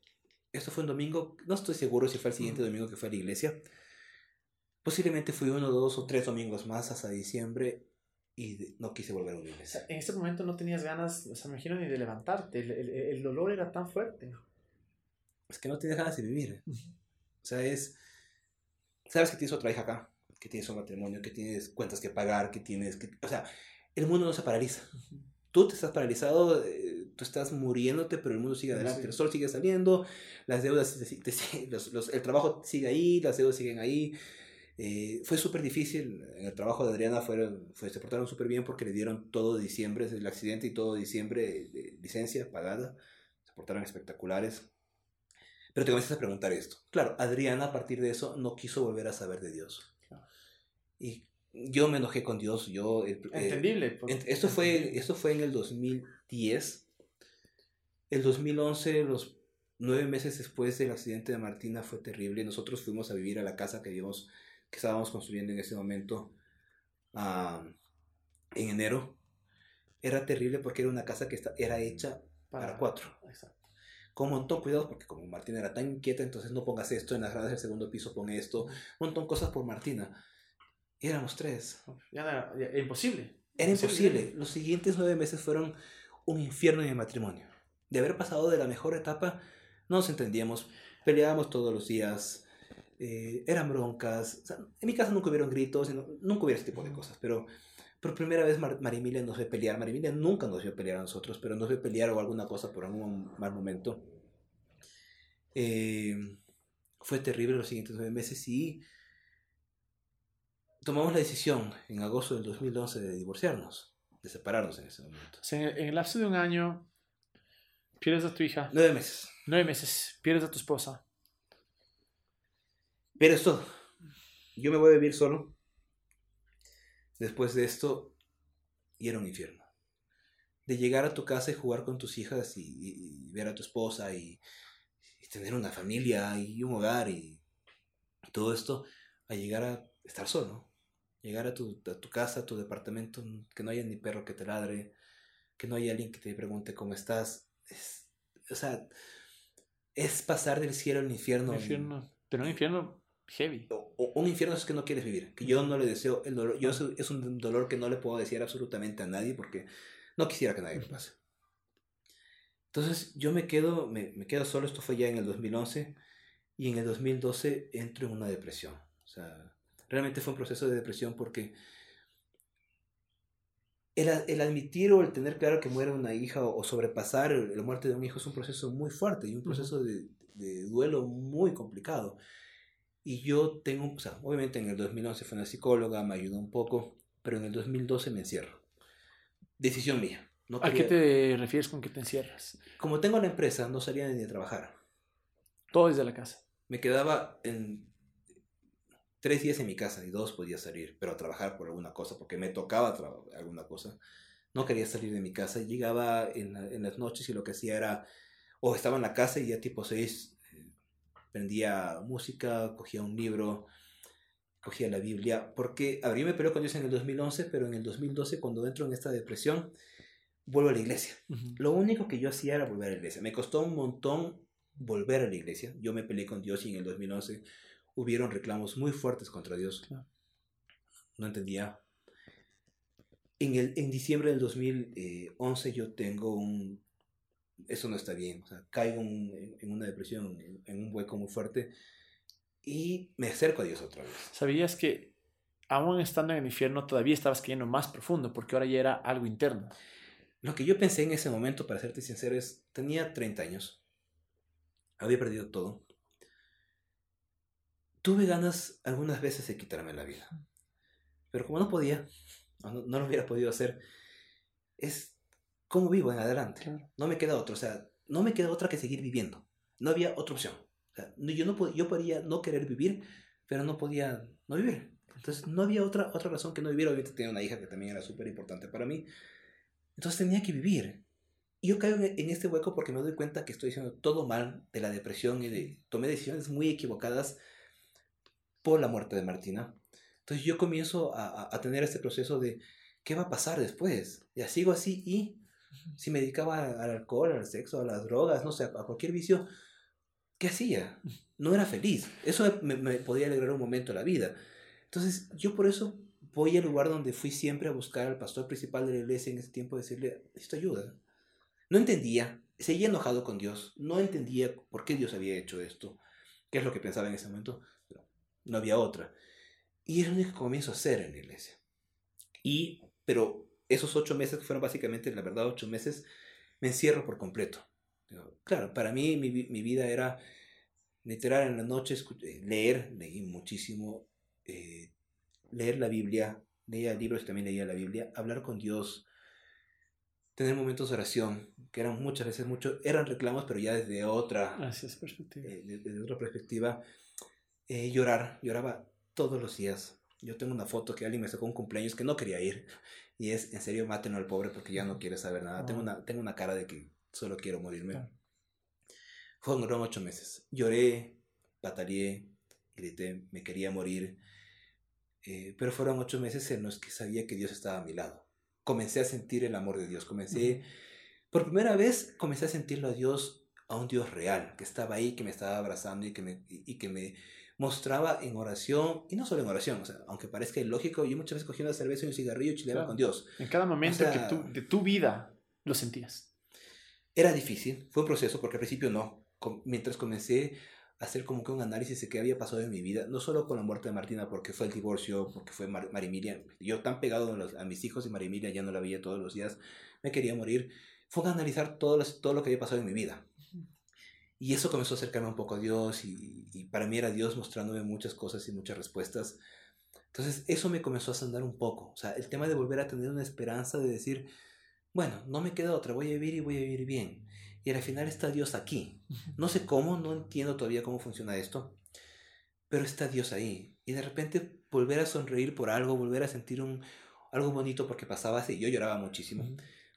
S2: esto fue un domingo, no estoy seguro si fue el siguiente domingo que fue a la iglesia. Posiblemente fui uno, dos o tres domingos más hasta diciembre y no quise volver a una iglesia.
S1: En ese momento no tenías ganas, o sea, me imagino, ni de levantarte, el, el, el dolor era tan fuerte.
S2: Es que no tienes ganas de vivir. O sea, es... Sabes que tienes otra hija acá que tienes un matrimonio, que tienes cuentas que pagar, que tienes que... O sea, el mundo no se paraliza. Tú te estás paralizado, eh, tú estás muriéndote, pero el mundo sigue adelante, sí. el sol sigue saliendo, las deudas, te, te, los, los, el trabajo sigue ahí, las deudas siguen ahí. Eh, fue súper difícil, en el trabajo de Adriana fueron, fue, se portaron súper bien porque le dieron todo diciembre, el accidente y todo diciembre de licencia pagada, se portaron espectaculares. Pero te comienzas a preguntar esto. Claro, Adriana a partir de eso no quiso volver a saber de Dios. Y yo me enojé con Dios. Yo, eh,
S1: Entendible.
S2: Pues. Esto, fue, esto fue en el 2010. El 2011, los nueve meses después del accidente de Martina, fue terrible. Nosotros fuimos a vivir a la casa que, habíamos, que estábamos construyendo en ese momento uh, en enero. Era terrible porque era una casa que está, era hecha para, para cuatro.
S1: Exacto.
S2: Con un montón de cuidados, porque como Martina era tan inquieta, entonces no pongas esto, en las gradas del segundo piso pon esto, un montón de cosas por Martina. Éramos tres.
S1: Ya era, ya, era imposible.
S2: Era imposible. imposible. Los siguientes nueve meses fueron un infierno en el matrimonio. De haber pasado de la mejor etapa, no nos entendíamos, peleábamos todos los días, eh, eran broncas. O sea, en mi casa nunca hubieron gritos, nunca hubiera ese tipo de cosas, pero por primera vez Mar Marimilia nos ve pelear. Marimilia nunca nos vio pelear a nosotros, pero nos ve pelear o alguna cosa por algún mal momento. Eh, fue terrible los siguientes nueve meses y tomamos la decisión en agosto del 2011 de divorciarnos, de separarnos en ese momento.
S1: En el lapso de un año pierdes a tu hija.
S2: Nueve meses.
S1: Nueve meses. Pierdes a tu esposa.
S2: Pierdes todo. Yo me voy a vivir solo. Después de esto, y era un infierno. De llegar a tu casa y jugar con tus hijas y, y, y ver a tu esposa y, y, tener una familia y un hogar y todo esto, a llegar a estar solo. Llegar a tu, a tu casa, a tu departamento, que no haya ni perro que te ladre, que no haya alguien que te pregunte cómo estás. Es, o sea, es pasar del cielo al infierno.
S1: infierno. Pero un infierno Heavy.
S2: O, un infierno es que no quieres vivir, que yo no le deseo el dolor. Yo es un dolor que no le puedo decir absolutamente a nadie porque no quisiera que nadie lo pase. Entonces yo me quedo, me, me, quedo solo, esto fue ya en el 2011 y en el 2012 entro en una depresión. O sea, realmente fue un proceso de depresión porque el, el admitir o el tener claro que muere una hija o, sobrepasar la muerte de un hijo es un proceso muy fuerte y un proceso de, de duelo muy complicado. Y yo tengo, o sea, obviamente en el 2011 fue una psicóloga, me ayudó un poco, pero en el 2012 me encierro. Decisión mía.
S1: No ¿A qué te refieres con que te encierras?
S2: Como tengo la empresa, no salía ni de trabajar.
S1: Todo desde la casa.
S2: Me quedaba en tres días en mi casa y dos podía salir, pero a trabajar por alguna cosa, porque me tocaba alguna cosa. No quería salir de mi casa. Llegaba en, en, las noches y lo que hacía era, o estaba en la casa y ya tipo seis, eh, prendía música, cogía un libro, cogía la Biblia, porque abrí me peleó con Dios en el 2011, pero en el 2012 cuando entro en esta depresión, vuelvo a la iglesia. Lo único que yo hacía era volver a la iglesia. Me costó un montón volver a la iglesia. Yo me peleé con Dios y en el 2011 hubieron reclamos muy fuertes contra Dios. No entendía. En, el, en diciembre del 2011 yo tengo un... Eso no está bien. O sea, caigo en una depresión, en un hueco muy fuerte y me acerco a Dios otra vez.
S1: ¿Sabías que aún estando en el infierno todavía estabas cayendo más profundo porque ahora ya era algo interno?
S2: Lo que yo pensé en ese momento, para serte sincero, es, tenía 30 años, había perdido todo. Tuve ganas algunas veces de quitarme la vida, pero como no podía, no, lo hubiera podido hacer, es cómo vivo en adelante. No me queda otra, o sea, no me queda otra que seguir viviendo. No había otra opción. yo, no, yo podía no querer vivir, pero no podía no vivir. Entonces no había otra, otra razón que no vivir. Obviamente tenía una hija que también era súper importante para mí. Entonces tenía que vivir. Y yo caigo en este hueco porque me doy cuenta que estoy haciendo todo mal de la depresión y de tomé decisiones muy equivocadas por la muerte de Martina. Entonces yo comienzo a, a tener este proceso de qué va a pasar después. Ya sigo así y si me dedicaba al alcohol, al sexo, a las drogas, no sé, a cualquier vicio, ¿qué hacía? No era feliz. Eso me, me podía alegrar un momento la vida. Entonces yo por eso voy al lugar donde fui siempre a buscar al pastor principal de la iglesia en ese tiempo, decirle, necesito ayuda. No entendía, seguía enojado con Dios, no entendía por qué Dios había hecho esto, qué es lo que pensaba en ese momento, pero no había otra. Y es lo único que comienzo a hacer en la iglesia. Y, pero esos ocho meses, que fueron básicamente, la verdad, ocho meses, me encierro por completo. Claro, para mí mi, mi vida era literal en la noche, eh, leer, leí muchísimo, eh, leer la Biblia, leía libros también leía la Biblia, hablar con Dios, tener momentos de oración, que eran muchas veces mucho, eran reclamos, pero ya desde otra
S1: perspectiva.
S2: Eh, desde otra perspectiva. Eh, llorar, lloraba todos los días. Yo tengo una foto que alguien me sacó un cumpleaños que no quería ir. Y es, en serio, mátenlo al pobre porque ya no quiere saber nada. Tengo, una, tengo una cara de que solo quiero morirme. Fueron ocho meses. Lloré, batallé, grité, me quería morir. Eh, pero fueron ocho meses en los que sabía que Dios estaba a mi lado. Comencé a sentir el amor de Dios. Comencé, por primera vez, comencé a sentirlo a Dios, a un Dios real, que estaba ahí, que me estaba abrazando y que me, y que me mostraba en oración, y no solo en oración, o sea, aunque parezca ilógico, yo muchas veces cogía una cerveza y un cigarrillo y chileaba con Dios.
S1: En cada momento de tu vida lo sentías.
S2: Era difícil, fue un proceso, porque al principio no. Mientras comencé hacer como que un análisis de qué había pasado en mi vida, no solo con la muerte de Martina, porque fue el divorcio, porque fue Mar Marimilia, yo tan pegado a, mis hijos y Marimilia ya no la veía todos los días, me quería morir, fue a analizar todo, todo lo que había pasado en mi vida. Y eso comenzó a acercarme un poco a Dios y, y, para mí era Dios mostrándome muchas cosas y muchas respuestas. Entonces eso me comenzó a sanar un poco, o sea, el tema de volver a tener una esperanza de decir, bueno, no me queda otra, voy a vivir y voy a vivir bien y al final está Dios aquí. No sé cómo, no entiendo todavía cómo funciona esto, pero está Dios ahí. Y de repente volver a sonreír por algo, volver a sentir un, algo bonito porque pasaba así, yo lloraba muchísimo,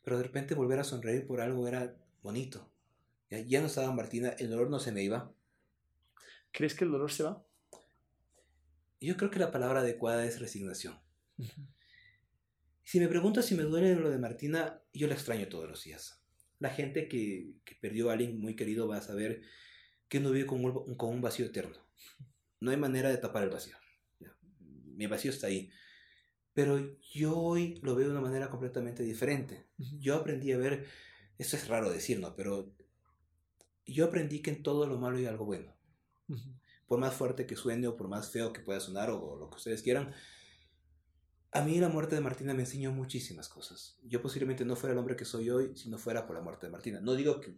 S2: pero de repente volver a sonreír por algo era bonito. Ya, ya no estaba Martina, el dolor no se me iba.
S1: ¿Crees que el dolor se va?
S2: Yo creo que la palabra adecuada es resignación. Si me preguntas si me duele lo de Martina, yo la extraño todos los días la gente que, que, perdió a alguien muy querido va a saber que no vive con un, con un vacío eterno. no hay manera de tapar el vacío. Mi vacío está ahí. Pero yo hoy lo veo de una manera completamente diferente. Yo aprendí a ver, esto es raro decirlo, pero yo aprendí que en todo lo malo hay algo bueno. Por más fuerte que suene o por más feo que pueda sonar o, lo que ustedes quieran, a mí la muerte de Martina me enseñó muchísimas cosas. Yo posiblemente no fuera el hombre que soy hoy si no fuera por la muerte de Martina. No digo que,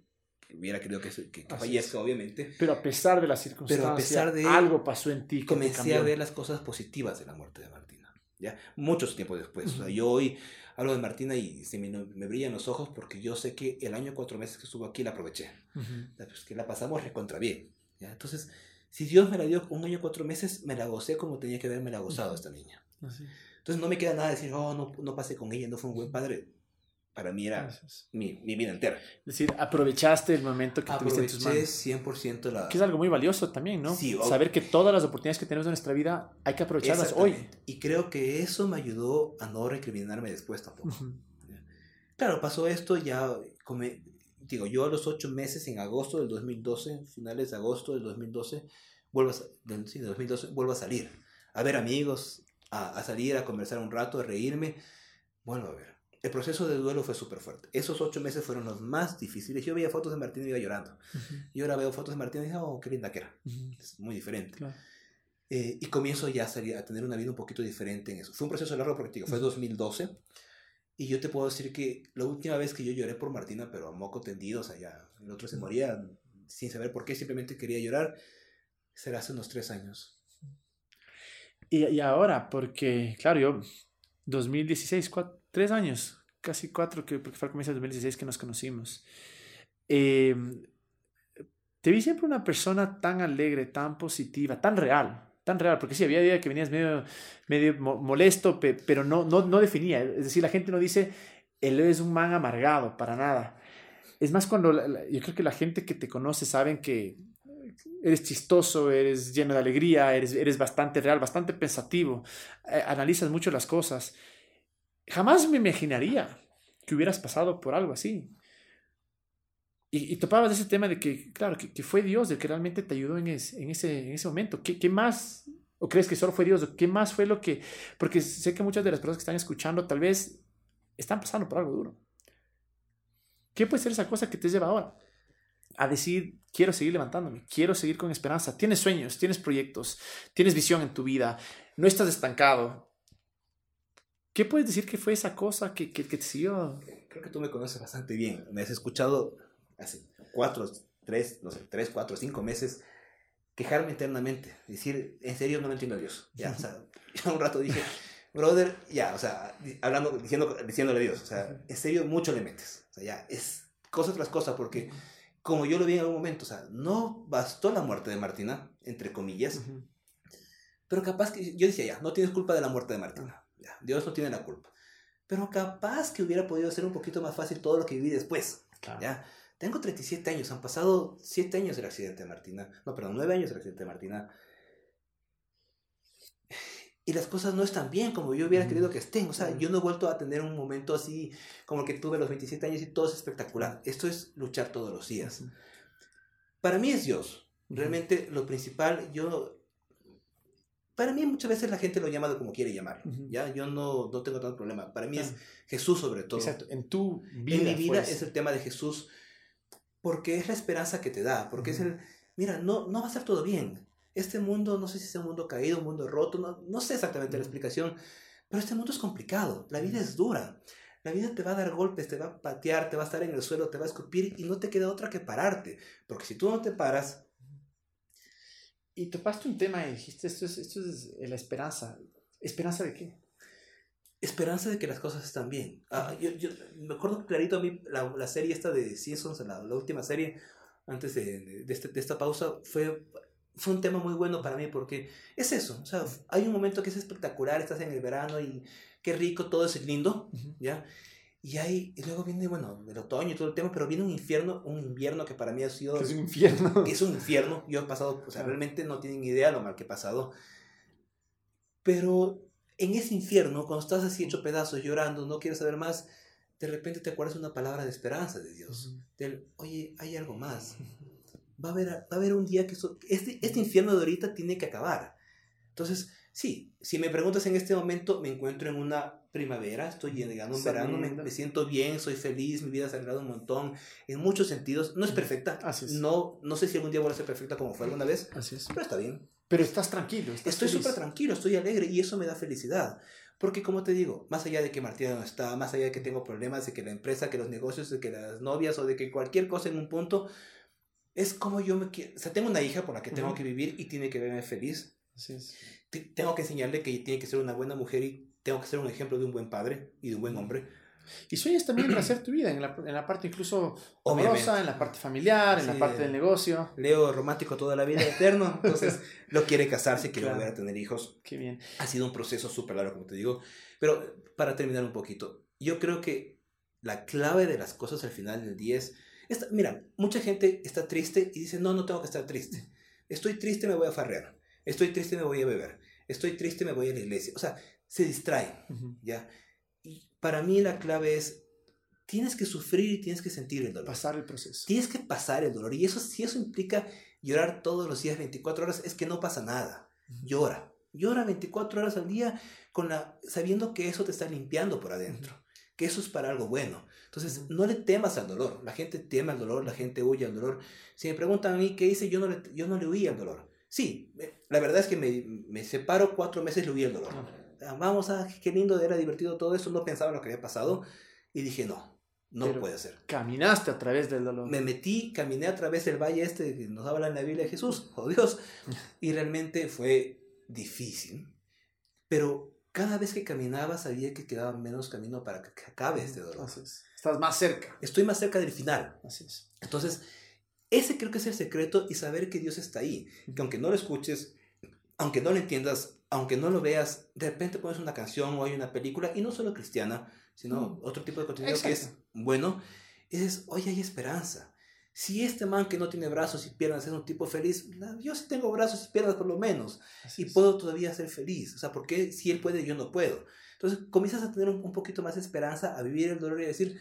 S2: hubiera querido que, que, fallezca, obviamente.
S1: Pero a pesar de las circunstancias, pero a pesar de algo pasó en ti.
S2: comencé a ver las cosas positivas de la muerte de Martina. ¿Ya? Muchos tiempos después. o sea, yo hoy hablo de Martina y se me, me, brillan los ojos porque yo sé que el año cuatro meses que estuvo aquí la aproveché. Pues que la pasamos recontra bien. ¿ya? Entonces, si Dios me la dio un año cuatro meses, me la gocé como tenía que haberme la gozado esta niña. Entonces no me queda nada decir, oh, no, no pasé con ella, no fue un buen padre. Para mí era mi, mi, vida entera.
S1: Es decir, aprovechaste el momento que tuviste en tus manos.
S2: 100% la...
S1: Que es algo muy valioso también, ¿no? Sí, Saber que todas las oportunidades que tenemos en nuestra vida hay que aprovecharlas hoy.
S2: Y creo que eso me ayudó a no recriminarme después tampoco. Claro, pasó esto, ya, como, digo, yo a los ocho meses, en agosto del 2012, finales de agosto del 2012, vuelvo a, sí, 2012, vuelvo a salir, a ver amigos, a, a salir, a conversar un rato, a reírme, vuelvo a ver el proceso de duelo fue súper fuerte. Esos ocho meses fueron los más difíciles. Yo veía fotos de Martín y iba llorando. Y ahora veo fotos de Martín y digo, oh, qué linda que era. Es muy diferente. Eh, y comienzo ya a, a, tener una vida un poquito diferente en eso. Fue un proceso largo porque fue 2012. Y yo te puedo decir que la última vez que yo lloré por Martina, pero a moco tendido, o sea, ya el otro se moría sin saber por qué, simplemente quería llorar, será hace unos tres años.
S1: Y, y ahora, porque, claro, yo, 2016, cuatro, tres años, casi cuatro, que, porque fue al comienzo de 2016 que nos conocimos. Em, te vi siempre una persona tan alegre, tan positiva, tan real, tan real, porque sí, había días que venías medio, medio molesto, pero no, no, no definía. Es decir, la gente no dice, él es un man amargado, para nada. Es más cuando yo creo que la gente que te conoce saben que eres chistoso, eres lleno de alegría, eres, eres bastante real, bastante pensativo, eh, analizas mucho las cosas. Jamás me imaginaría que hubieras pasado por algo así. Y, topabas ese tema de que, claro, que, fue Dios el que realmente te ayudó en, ese, en ese momento. ¿Qué, ¿Qué, más? ¿O crees que solo fue Dios? ¿O qué más fue lo que...? Porque sé que muchas de las personas que están escuchando tal vez están pasando por algo duro. ¿Qué puede ser esa cosa que te lleva ahora? A decir, quiero seguir levantándome, quiero seguir con esperanza. Tienes sueños, tienes proyectos, tienes visión en tu vida, no estás estancado, ¿Qué puedes decir que fue esa cosa que, que, te siguió?
S2: Creo que tú me conoces bastante bien. Me has escuchado hace cuatro, tres, no sé, tres, cuatro, cinco meses quejarme internamente. Decir, en serio no lo entiendo a Dios. Ya, o sea, yo un rato dije, brother, ya, o sea, hablando, diciendo, diciéndole a Dios, o sea, en serio mucho le metes. O sea, ya, es cosa tras cosa, porque como yo lo vi en algún momento, o sea, no bastó la muerte de Martina, entre comillas, pero capaz que yo decía, ya, no tienes culpa de la muerte de Martina. Dios no tiene la culpa. Pero capaz que hubiera podido ser un poquito más fácil todo lo que viví después. ¿ya? Tengo 37 años, han pasado 7 años del accidente de Martina. No, perdón, 9 años del accidente de Martina. Y las cosas no están bien como yo hubiera querido que estén. O sea, yo no he vuelto a tener un momento así como el que tuve a los 27 años y todo es espectacular. Esto es luchar todos los días. Para mí es Dios. Realmente lo principal, yo para mí muchas veces la gente lo llama de como quiere llamar, ¿ya? Yo no, no tengo tanto problema. Para mí es Jesús sobre todo.
S1: Exacto, en tu
S2: vida. En mi vida pues. es el tema de Jesús porque es la esperanza que te da, porque es el, mira, no, no va a estar todo bien. Este mundo, no sé si es un mundo caído, un mundo roto, no, no sé exactamente la explicación, pero este mundo es complicado, la vida es dura. La vida te va a dar golpes, te va a patear, te va a estar en el suelo, te va a escupir y no te queda otra que pararte. Porque si tú no te paras,
S1: y topaste un tema y dijiste, esto es, esto es la esperanza. ¿Esperanza de qué?
S2: Esperanza de que las cosas están bien. Ah, yo, yo, me acuerdo clarito a mí, la, la serie esta de Simpsons, la, la última serie, antes de, de, este, de, esta pausa, fue, fue un tema muy bueno para mí porque es eso. O sea, hay un momento que es espectacular, estás en el verano y qué rico, todo es lindo, ¿ya? Y, hay, y luego viene, bueno, el otoño y todo el tema, pero viene un infierno, un invierno que para mí ha sido...
S1: Es un infierno.
S2: es un infierno. Yo he pasado, o sea, realmente no tienen idea lo mal que he pasado. Pero en ese infierno, cuando estás así hecho pedazos, llorando, no quieres saber más, de repente te acuerdas una palabra de esperanza de Dios. Del, oye, hay algo más. va a haber, va a haber un día que este, este infierno de ahorita tiene que acabar. Entonces, sí, si me preguntas en este momento, me encuentro en una primavera, estoy llegando un verano, me, siento bien, soy feliz, mi vida se ha arreglado un montón, en muchos sentidos. No es perfecta. Así es. No, no sé si algún día voy a ser perfecta como fue alguna vez,
S1: Así es.
S2: pero está bien.
S1: Pero estás tranquilo.
S2: estoy súper tranquilo, estoy alegre y eso me da felicidad. Porque como te digo, más allá de que Martina no está, más allá de que tengo problemas, de que la empresa, que los negocios, de que las novias o de que cualquier cosa en un punto, es como yo me quiero, o sea, tengo una hija por la que tengo que vivir y tiene que verme feliz.
S1: Así es.
S2: Tengo que enseñarle que tiene que ser una buena mujer y tengo que ser un ejemplo de un buen padre y de un buen hombre.
S1: Y sueñas también hacer tu vida, en la, en la parte incluso amorosa, en la parte familiar, en la parte del negocio.
S2: Leo romántico toda la vida, eterno. Entonces, lo quiere casarse, quiere volver a tener hijos.
S1: Qué bien.
S2: Ha sido un proceso súper largo, como te digo. Pero para terminar un poquito, yo creo que la clave de las cosas al final del día es mira, mucha gente está triste y dice, no, no tengo que estar triste. Estoy triste, me voy a farrear. Estoy triste, me voy a beber. Estoy triste, me voy a la iglesia. O sea, se distrae, ¿ya? Y para mí la clave es, tienes que sufrir y tienes que sentir el dolor.
S1: Pasar el proceso.
S2: Tienes que pasar el dolor. Y eso, si eso implica llorar todos los días 24 horas, es que no pasa nada. Llora. Llora 24 horas al día con la, sabiendo que eso te está limpiando por adentro que eso es para algo bueno. Entonces, no le temas al dolor. La gente teme al dolor, la gente huye al dolor. Si me preguntan a mí qué hice, yo no le, yo no le huí al dolor. Sí, la verdad es que me, me separo cuatro meses, le huí al dolor. Ah, vamos a, qué lindo, era divertido todo eso, no pensaba en lo que había pasado y dije, no, no puede ser.
S1: Caminaste a través del dolor.
S2: Me metí, caminé a través del valle este que nos habla en la Biblia de Jesús, oh Dios, y realmente fue difícil. Pero cada vez que caminaba sabía que quedaba menos camino para que acabe este dolor.
S1: Estás más cerca.
S2: Estoy más cerca del final.
S1: Así es.
S2: Entonces, ese creo que es el secreto y saber que Dios está ahí. Que aunque no lo escuches, aunque no lo entiendas, aunque no lo veas, de repente pones una canción o hay una película, y no solo cristiana, sino otro tipo de contenido que es bueno, y dices, oye, hay esperanza. Si este man que no tiene brazos y piernas es un tipo feliz, yo sí tengo brazos y piernas por lo menos. y puedo todavía ser feliz. O sea, ¿por qué si él puede, yo no puedo? Entonces comienzas a tener un, poquito más de esperanza, a vivir el dolor y a decir,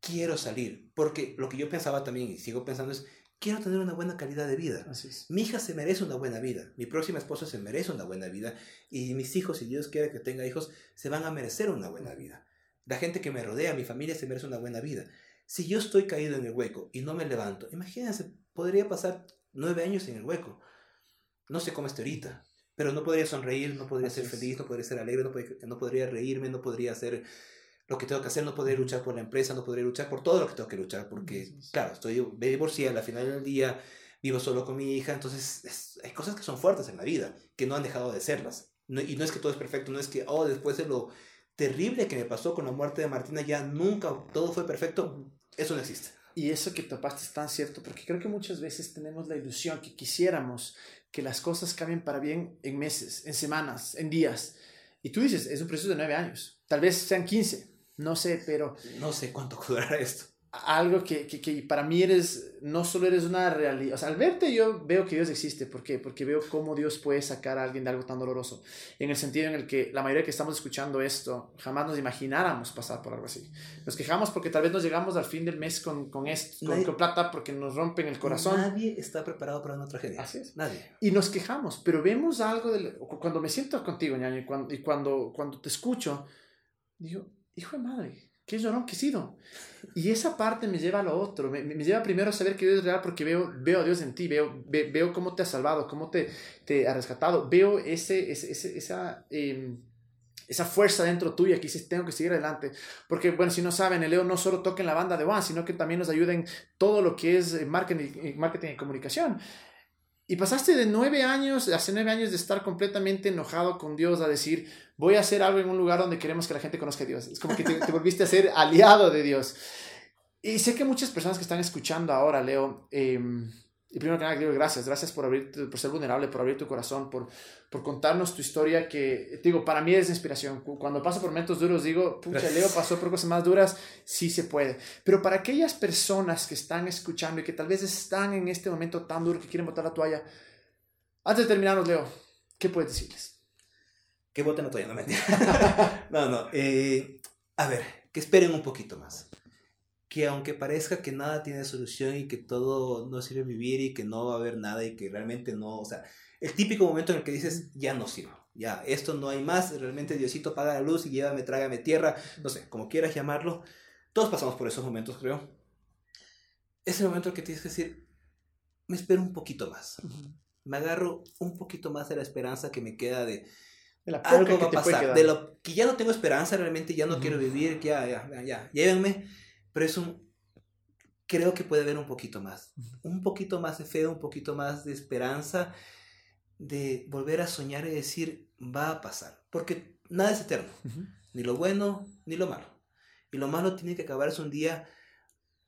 S2: quiero salir. Porque lo que yo pensaba también y sigo pensando es, quiero tener una buena calidad de vida. Mi hija se merece una buena vida. Mi próxima esposa se merece una buena vida. Y mis hijos, si Dios quiere que tenga hijos, se van a merecer una buena vida. La gente que me rodea, mi familia, se merece una buena vida. Si yo estoy caído en el hueco y no me levanto, imagínense, podría pasar nueve años en el hueco. No sé cómo estoy ahorita, pero no podría sonreír, no podría ser feliz, no podría ser alegre, no podría, reírme, no podría hacer lo que tengo que hacer, no podría luchar por la empresa, no podría luchar por todo lo que tengo que luchar, porque, claro, estoy divorciada, al final del día vivo solo con mi hija, entonces hay cosas que son fuertes en la vida, que no han dejado de serlas. y no es que todo es perfecto, no es que, oh, después de lo terrible que me pasó con la muerte de Martina, ya nunca todo fue perfecto. Eso no existe.
S1: Y eso que topaste es tan cierto, porque creo que muchas veces tenemos la ilusión que quisiéramos que las cosas cambien para bien en meses, en semanas, en días. Y tú dices, es un proceso de nueve años, tal vez sean quince, no sé, pero...
S2: No sé cuánto durará esto
S1: algo que, que, que, para mí eres, no solo eres una realidad, o sea, al verte yo veo que Dios existe, ¿por qué? Porque veo cómo Dios puede sacar a alguien de algo tan doloroso, en el sentido en el que la mayoría que estamos escuchando esto, jamás nos imagináramos pasar por algo así. Nos quejamos porque tal vez nos llegamos al fin del mes con, con esto, con, plata porque nos rompen el corazón.
S2: Nadie está preparado para una tragedia.
S1: Así es.
S2: Nadie.
S1: Y nos quejamos, pero vemos algo, del, cuando me siento contigo, ñaño, y cuando, y cuando, cuando te escucho, digo, hijo de madre, qué llorón que he sido. Y esa parte me lleva a lo otro, me, me, lleva primero a saber que Dios es real porque veo, veo a Dios en ti, veo, veo cómo te ha salvado, cómo te, te ha rescatado, veo ese, ese, esa, em, esa fuerza dentro tuya que dices, tengo que seguir adelante. Porque, bueno, si no saben, el Leo no solo toca en la banda de One, sino que también nos ayuda en todo lo que es marketing, marketing y comunicación. Y pasaste de nueve años, hace nueve años de estar completamente enojado con Dios a decir, voy a hacer algo en un lugar donde queremos que la gente conozca a Dios. Es como que te, volviste a ser aliado de Dios. Y sé que muchas personas que están escuchando ahora, Leo, eh, y primero que nada, digo gracias, gracias por, abrir, por ser vulnerable, por abrir tu corazón, por, por contarnos tu historia que, digo, para mí es inspiración. Cuando paso por momentos duros, digo, pucha, Leo pasó por cosas más duras, sí se puede. Pero para aquellas personas que están escuchando y que tal vez están en este momento tan duro que quieren botar la toalla, antes de terminarnos, Leo, ¿qué puedes decirles?
S2: Que boten la toalla, no me No, no. Eh, a ver, que esperen un poquito más. Que aunque parezca que nada tiene solución y que todo no sirve vivir y que no va a haber nada y que realmente no, o sea, el típico momento en el que dices, ya no sirvo, ya, esto no hay más, realmente Diosito paga la luz y llévame, trágame tierra, no sé, como quieras llamarlo, todos pasamos por esos momentos, creo. Es el momento en el que tienes que decir, me espero un poquito más, me agarro un poquito más de la esperanza que me queda de... algo va a pasar, de lo que ya no tengo esperanza, realmente ya no quiero vivir, ya, ya, ya, ya, llévenme pero es un, creo que puede haber un poquito más, un poquito más de fe, un poquito más de esperanza, de volver a soñar y decir, va a pasar, porque nada es eterno, ni lo bueno ni lo malo. Y lo malo tiene que acabarse un día,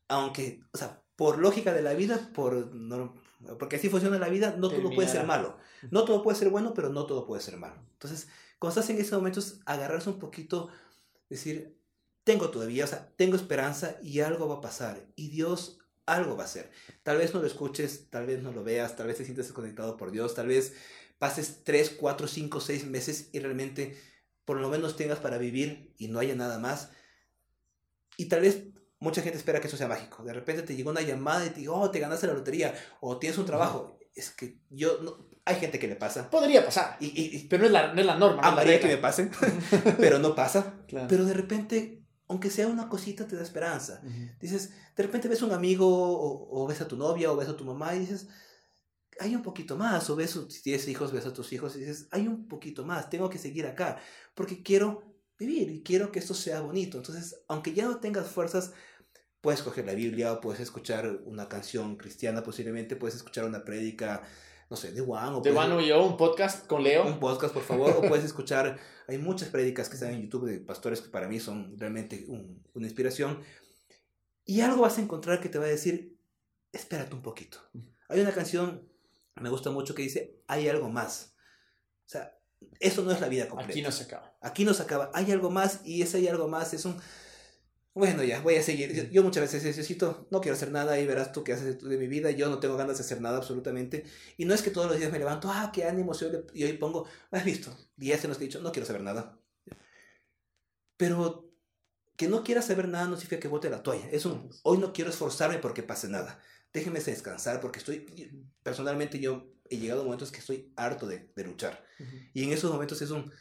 S2: aunque, o sea, por lógica de la vida, por, porque así funciona la vida, no todo puede ser malo. No todo puede ser bueno, pero no todo puede ser malo. Entonces, cuando estás en esos momentos, agarrarse un poquito, decir, tengo todavía, o sea, tengo esperanza y algo va a pasar y Dios algo va a hacer. Tal vez no lo escuches, tal vez no lo veas, tal vez te sientes desconectado por Dios, tal vez pases 3, 4, 5, 6 meses y realmente por lo menos tengas para vivir y no haya nada más. Y tal vez mucha gente espera que eso sea mágico. De repente te llegó una llamada y te digo, oh, te ganaste la lotería o tienes un trabajo. Es que yo, no, hay gente que le pasa.
S1: Podría pasar, y, pero no es la, no es la norma.
S2: Amaría que me pase, pero no pasa. Pero de repente aunque sea una cosita, te da esperanza. Dices, de repente ves a un amigo o, ves a tu novia o ves a tu mamá y dices, hay un poquito más, o ves, si tienes hijos, ves a tus hijos y dices, hay un poquito más, tengo que seguir acá, porque quiero vivir y quiero que esto sea bonito. Entonces, aunque ya no tengas fuerzas, puedes coger la Biblia, puedes escuchar una canción cristiana posiblemente, puedes escuchar una prédica no sé, de Juan.
S1: O de Juan o yo, un podcast con Leo.
S2: Un podcast, por favor. o puedes escuchar, hay muchas prédicas que están en YouTube de pastores que para mí son realmente una inspiración. Y algo vas a encontrar que te va a decir, espérate un poquito. Hay una canción, me gusta mucho, que dice, hay algo más. O sea, eso no es la vida completa.
S1: Aquí no se acaba.
S2: Aquí no se acaba. Hay algo más y ese hay algo más es un bueno, ya, voy a seguir. Yo muchas veces necesito, no quiero hacer nada y verás tú qué haces de mi vida. Yo no tengo ganas de hacer nada absolutamente. Y no es que todos los días me levanto, ah, qué ánimo, y hoy pongo, has visto, días los que he dicho, no quiero saber nada. Pero que no quiera saber nada no significa que bote la toalla. Es un, hoy no quiero esforzarme porque pase nada. Déjenme descansar porque estoy, personalmente yo he llegado a momentos que estoy harto de, de luchar. Y en esos momentos es un,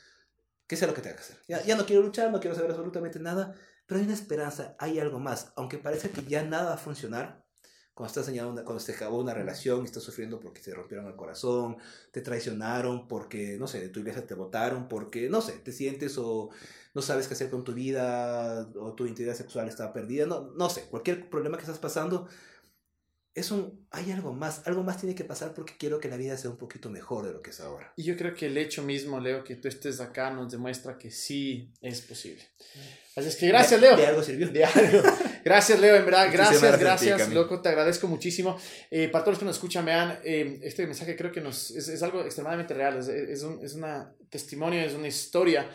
S2: ¿qué sea lo que tenga que hacer? Ya, ya no quiero luchar, no quiero saber absolutamente nada pero hay una esperanza, hay algo más. Aunque parece que ya nada va a funcionar, cuando estás una, cuando se acabó una relación y estás sufriendo porque te rompieron el corazón, te traicionaron, porque, no sé, de tu iglesia te votaron, porque, no sé, te sientes o no sabes qué hacer con tu vida, o tu identidad sexual está perdida, no, no sé, cualquier problema que estás pasando, es un, hay algo más, algo más tiene que pasar porque quiero que la vida sea un poquito mejor de lo que es ahora.
S1: Y yo creo que el hecho mismo, Leo, que tú estés acá nos demuestra que sí es posible. Así es que gracias, Leo.
S2: De algo sirvió.
S1: De algo. Gracias, Leo, en verdad. Gracias, gracias, loco. Te agradezco muchísimo. Eh, para todos los que nos escuchan, vean, eh, este mensaje creo que nos, es, es algo extremadamente real. Es, es, un es una testimonio, es una historia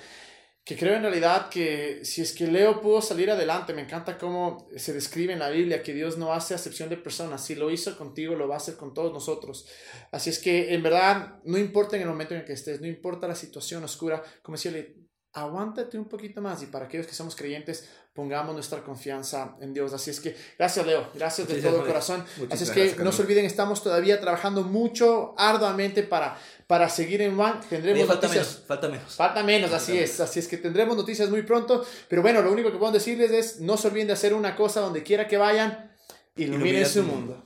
S1: que creo en realidad que si es que Leo pudo salir adelante, me encanta cómo se describe en la Biblia que Dios no hace acepción de personas, si lo hizo contigo, lo va a hacer con todos nosotros. Así es que en verdad, no importa en el momento en el que estés, no importa la situación oscura, como decirle, aguántate un poquito más y para aquellos que somos creyentes, pongamos nuestra confianza en Dios. Así es que, gracias Leo, gracias de todo corazón. Así es que no se olviden, estamos todavía trabajando mucho, arduamente para, para seguir en One. Tendremos
S2: falta
S1: noticias.
S2: Menos, falta menos.
S1: Falta menos, así es. Así es que tendremos noticias muy pronto. Pero bueno, lo único que puedo decirles es, no se olviden de hacer una cosa donde quiera que vayan, iluminen, su mundo.